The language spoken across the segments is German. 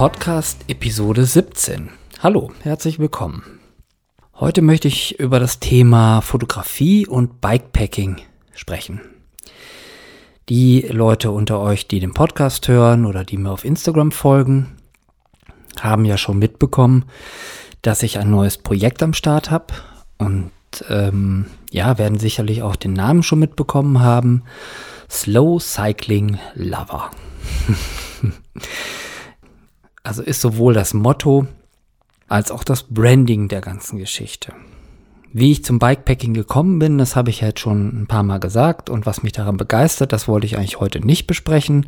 Podcast Episode 17. Hallo, herzlich willkommen. Heute möchte ich über das Thema Fotografie und Bikepacking sprechen. Die Leute unter euch, die den Podcast hören oder die mir auf Instagram folgen, haben ja schon mitbekommen, dass ich ein neues Projekt am Start habe und ähm, ja, werden sicherlich auch den Namen schon mitbekommen haben. Slow Cycling Lover. Also ist sowohl das Motto als auch das Branding der ganzen Geschichte. Wie ich zum Bikepacking gekommen bin, das habe ich jetzt schon ein paar Mal gesagt und was mich daran begeistert, das wollte ich eigentlich heute nicht besprechen,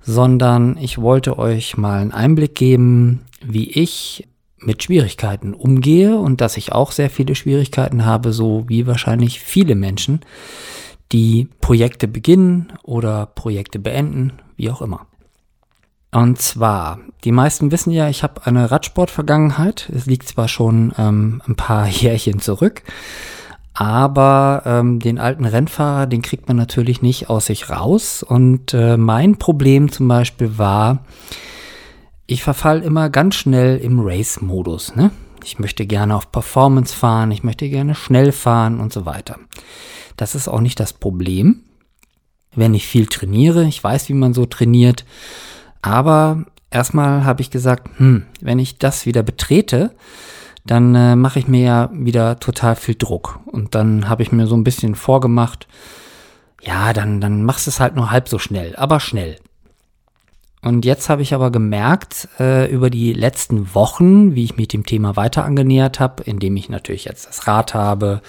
sondern ich wollte euch mal einen Einblick geben, wie ich mit Schwierigkeiten umgehe und dass ich auch sehr viele Schwierigkeiten habe, so wie wahrscheinlich viele Menschen, die Projekte beginnen oder Projekte beenden, wie auch immer. Und zwar, die meisten wissen ja, ich habe eine Radsport-Vergangenheit. Es liegt zwar schon ähm, ein paar Jährchen zurück, aber ähm, den alten Rennfahrer, den kriegt man natürlich nicht aus sich raus. Und äh, mein Problem zum Beispiel war, ich verfall immer ganz schnell im Race-Modus. Ne? Ich möchte gerne auf Performance fahren, ich möchte gerne schnell fahren und so weiter. Das ist auch nicht das Problem, wenn ich viel trainiere. Ich weiß, wie man so trainiert. Aber erstmal habe ich gesagt, hm, wenn ich das wieder betrete, dann äh, mache ich mir ja wieder total viel Druck. Und dann habe ich mir so ein bisschen vorgemacht, ja, dann, dann machst du es halt nur halb so schnell, aber schnell. Und jetzt habe ich aber gemerkt, äh, über die letzten Wochen, wie ich mich dem Thema weiter angenähert habe, indem ich natürlich jetzt das Rad habe,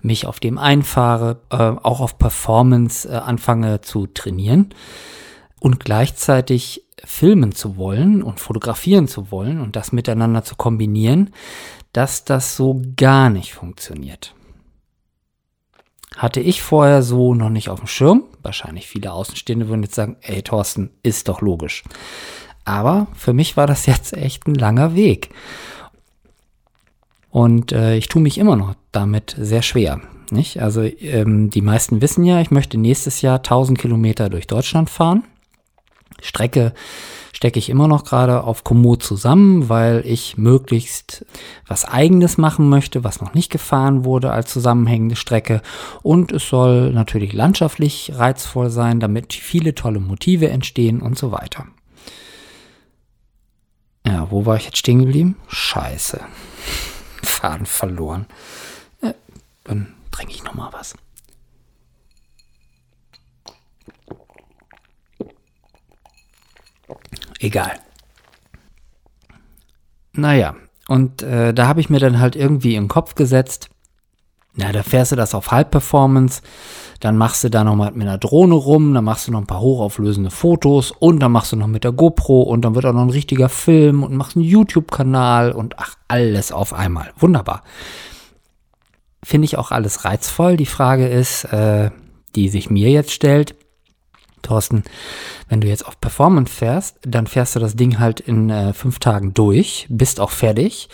mich auf dem einfahre, äh, auch auf Performance äh, anfange zu trainieren und gleichzeitig filmen zu wollen und fotografieren zu wollen und das miteinander zu kombinieren, dass das so gar nicht funktioniert. Hatte ich vorher so noch nicht auf dem Schirm. Wahrscheinlich viele Außenstehende würden jetzt sagen, ey Thorsten, ist doch logisch. Aber für mich war das jetzt echt ein langer Weg. Und äh, ich tue mich immer noch damit sehr schwer. Nicht? Also ähm, die meisten wissen ja, ich möchte nächstes Jahr 1000 Kilometer durch Deutschland fahren. Strecke stecke ich immer noch gerade auf Komoot zusammen, weil ich möglichst was eigenes machen möchte, was noch nicht gefahren wurde als zusammenhängende Strecke. Und es soll natürlich landschaftlich reizvoll sein, damit viele tolle Motive entstehen und so weiter. Ja, wo war ich jetzt stehen geblieben? Scheiße. Faden verloren. Ja, dann trinke ich noch mal was. Egal. Naja, und äh, da habe ich mir dann halt irgendwie im Kopf gesetzt, na, da fährst du das auf Halbperformance, dann machst du da nochmal mit einer Drohne rum, dann machst du noch ein paar hochauflösende Fotos und dann machst du noch mit der GoPro und dann wird auch noch ein richtiger Film und machst einen YouTube-Kanal und ach, alles auf einmal. Wunderbar. Finde ich auch alles reizvoll. Die Frage ist, äh, die sich mir jetzt stellt, Thorsten, wenn du jetzt auf Performance fährst, dann fährst du das Ding halt in äh, fünf Tagen durch, bist auch fertig,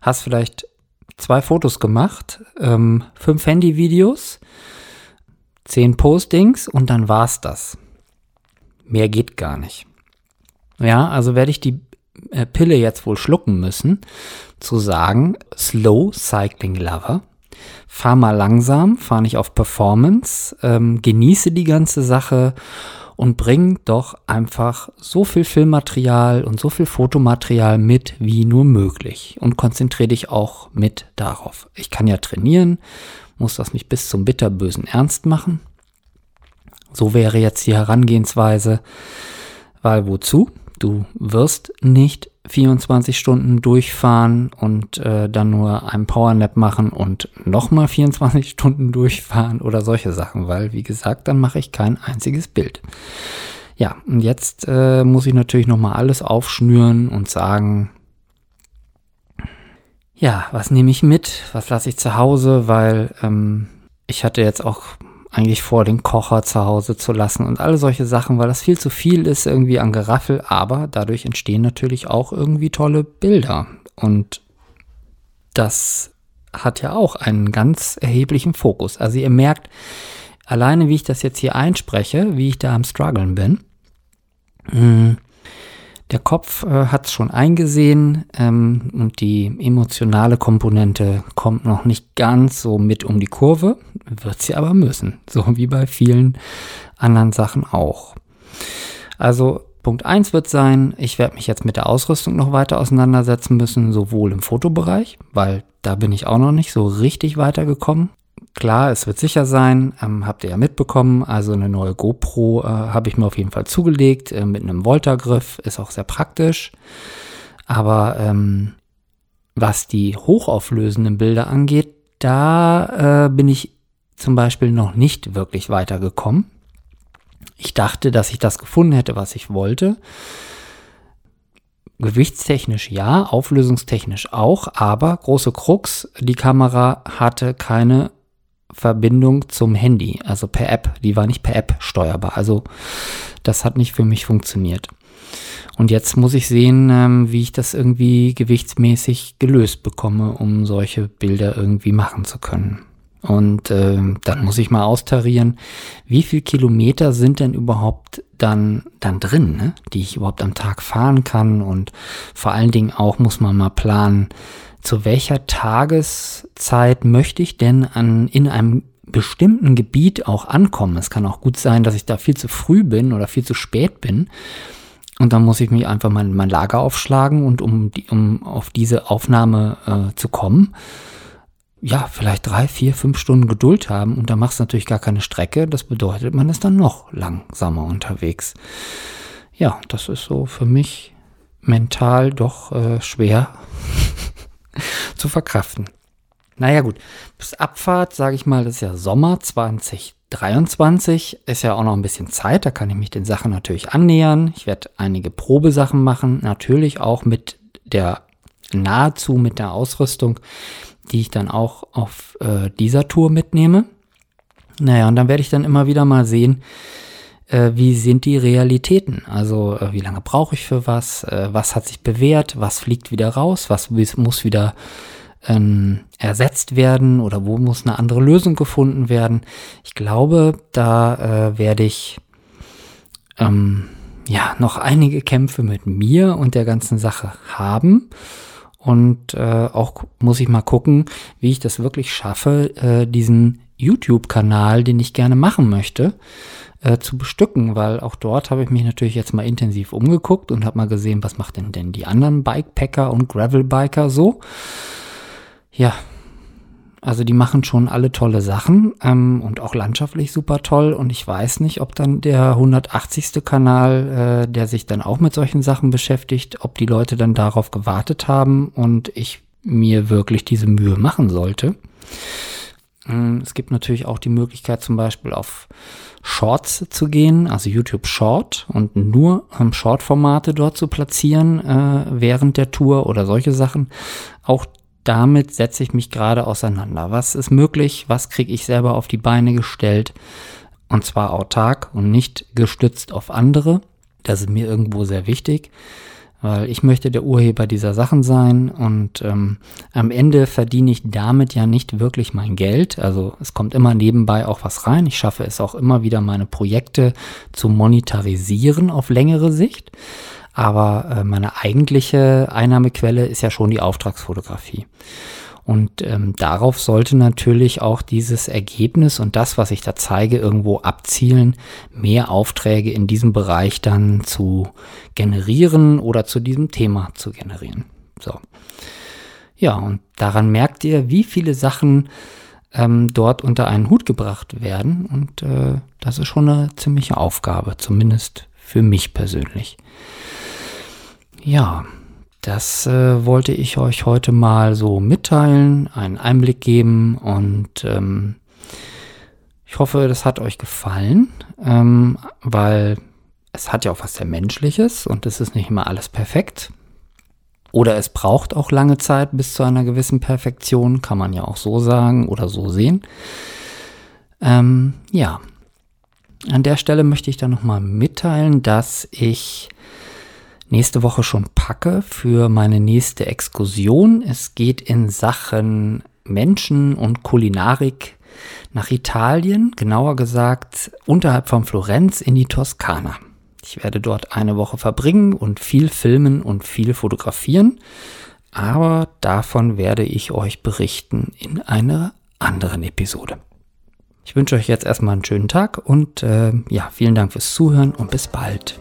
hast vielleicht zwei Fotos gemacht, ähm, fünf Handyvideos, zehn Postings und dann war's das. Mehr geht gar nicht. Ja, also werde ich die äh, Pille jetzt wohl schlucken müssen, zu sagen, Slow Cycling Lover. Fahr mal langsam, fahr nicht auf Performance, ähm, genieße die ganze Sache und bring doch einfach so viel Filmmaterial und so viel Fotomaterial mit wie nur möglich und konzentriere dich auch mit darauf. Ich kann ja trainieren, muss das nicht bis zum bitterbösen Ernst machen. So wäre jetzt die Herangehensweise, weil wozu? Du wirst nicht 24 Stunden durchfahren und äh, dann nur einen Powernap machen und nochmal 24 Stunden durchfahren oder solche Sachen, weil, wie gesagt, dann mache ich kein einziges Bild. Ja, und jetzt äh, muss ich natürlich nochmal alles aufschnüren und sagen, ja, was nehme ich mit, was lasse ich zu Hause, weil ähm, ich hatte jetzt auch eigentlich vor, den Kocher zu Hause zu lassen und alle solche Sachen, weil das viel zu viel ist irgendwie an Geraffel, aber dadurch entstehen natürlich auch irgendwie tolle Bilder. Und das hat ja auch einen ganz erheblichen Fokus. Also ihr merkt, alleine wie ich das jetzt hier einspreche, wie ich da am struggeln bin, hm, der Kopf äh, hat es schon eingesehen ähm, und die emotionale Komponente kommt noch nicht ganz so mit um die Kurve, wird sie aber müssen, so wie bei vielen anderen Sachen auch. Also Punkt 1 wird sein, ich werde mich jetzt mit der Ausrüstung noch weiter auseinandersetzen müssen, sowohl im Fotobereich, weil da bin ich auch noch nicht so richtig weitergekommen. Klar, es wird sicher sein, ähm, habt ihr ja mitbekommen. Also eine neue GoPro äh, habe ich mir auf jeden Fall zugelegt äh, mit einem Volta-Griff, ist auch sehr praktisch. Aber ähm, was die hochauflösenden Bilder angeht, da äh, bin ich zum Beispiel noch nicht wirklich weitergekommen. Ich dachte, dass ich das gefunden hätte, was ich wollte. Gewichtstechnisch ja, auflösungstechnisch auch, aber große Krux, die Kamera hatte keine Verbindung zum Handy, also per App. Die war nicht per App steuerbar. Also das hat nicht für mich funktioniert. Und jetzt muss ich sehen, ähm, wie ich das irgendwie gewichtsmäßig gelöst bekomme, um solche Bilder irgendwie machen zu können. Und äh, dann muss ich mal austarieren, wie viel Kilometer sind denn überhaupt dann, dann drin, ne? die ich überhaupt am Tag fahren kann. Und vor allen Dingen auch muss man mal planen, zu welcher Tageszeit möchte ich denn an, in einem bestimmten Gebiet auch ankommen. Es kann auch gut sein, dass ich da viel zu früh bin oder viel zu spät bin. Und dann muss ich mich einfach mein, mein Lager aufschlagen und um, die, um auf diese Aufnahme äh, zu kommen, ja, vielleicht drei, vier, fünf Stunden Geduld haben und da machst du natürlich gar keine Strecke. Das bedeutet, man ist dann noch langsamer unterwegs. Ja, das ist so für mich mental doch äh, schwer zu verkraften. Naja gut, bis Abfahrt, sage ich mal, das ist ja Sommer 2023, ist ja auch noch ein bisschen Zeit, da kann ich mich den Sachen natürlich annähern. Ich werde einige Probesachen machen, natürlich auch mit der, nahezu mit der Ausrüstung, die ich dann auch auf äh, dieser Tour mitnehme. Naja, und dann werde ich dann immer wieder mal sehen, äh, wie sind die Realitäten? Also äh, wie lange brauche ich für was? Äh, was hat sich bewährt? Was fliegt wieder raus? Was muss wieder ähm, ersetzt werden? Oder wo muss eine andere Lösung gefunden werden? Ich glaube, da äh, werde ich ähm, ja noch einige Kämpfe mit mir und der ganzen Sache haben. Und äh, auch muss ich mal gucken, wie ich das wirklich schaffe, äh, diesen YouTube-Kanal, den ich gerne machen möchte, äh, zu bestücken, weil auch dort habe ich mich natürlich jetzt mal intensiv umgeguckt und habe mal gesehen, was macht denn denn die anderen Bikepacker und Gravelbiker so. Ja, also die machen schon alle tolle Sachen ähm, und auch landschaftlich super toll. Und ich weiß nicht, ob dann der 180. Kanal, äh, der sich dann auch mit solchen Sachen beschäftigt, ob die Leute dann darauf gewartet haben und ich mir wirklich diese Mühe machen sollte. Ähm, es gibt natürlich auch die Möglichkeit, zum Beispiel auf Shorts zu gehen, also YouTube Short und nur ähm, Short-Formate dort zu platzieren äh, während der Tour oder solche Sachen. Auch damit setze ich mich gerade auseinander. Was ist möglich? Was kriege ich selber auf die Beine gestellt? Und zwar autark und nicht gestützt auf andere. Das ist mir irgendwo sehr wichtig weil ich möchte der Urheber dieser Sachen sein und ähm, am Ende verdiene ich damit ja nicht wirklich mein Geld. Also es kommt immer nebenbei auch was rein. Ich schaffe es auch immer wieder, meine Projekte zu monetarisieren auf längere Sicht. Aber äh, meine eigentliche Einnahmequelle ist ja schon die Auftragsfotografie. Und ähm, darauf sollte natürlich auch dieses Ergebnis und das, was ich da zeige, irgendwo abzielen, mehr Aufträge in diesem Bereich dann zu generieren oder zu diesem Thema zu generieren. So. Ja, und daran merkt ihr, wie viele Sachen ähm, dort unter einen Hut gebracht werden. Und äh, das ist schon eine ziemliche Aufgabe, zumindest für mich persönlich. Ja, das äh, wollte ich euch heute mal so mitteilen, einen Einblick geben und ähm, ich hoffe, das hat euch gefallen, ähm, weil es hat ja auch was sehr Menschliches und es ist nicht immer alles perfekt. Oder es braucht auch lange Zeit bis zu einer gewissen Perfektion, kann man ja auch so sagen oder so sehen. Ähm, ja, an der Stelle möchte ich dann nochmal mitteilen, dass ich nächste Woche schon packe für meine nächste Exkursion. Es geht in Sachen Menschen und Kulinarik nach Italien, genauer gesagt unterhalb von Florenz in die Toskana. Ich werde dort eine Woche verbringen und viel filmen und viel fotografieren, aber davon werde ich euch berichten in einer anderen Episode. Ich wünsche euch jetzt erstmal einen schönen Tag und äh, ja, vielen Dank fürs Zuhören und bis bald.